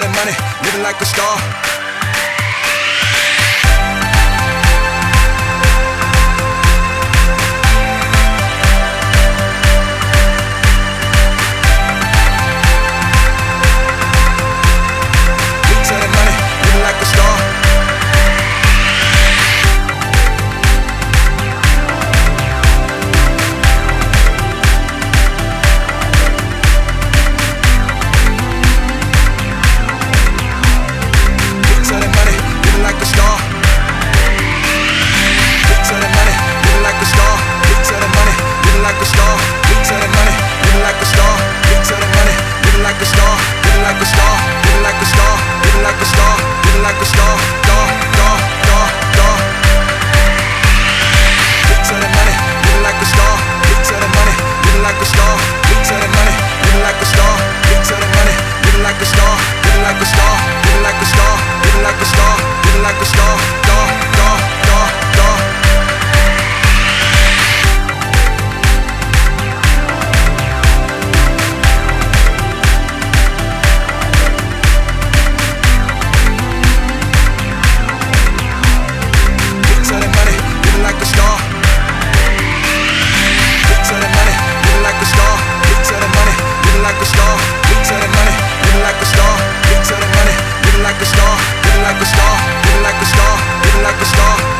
money, living like a star. like a star, living like a star, living like a star, living like a star.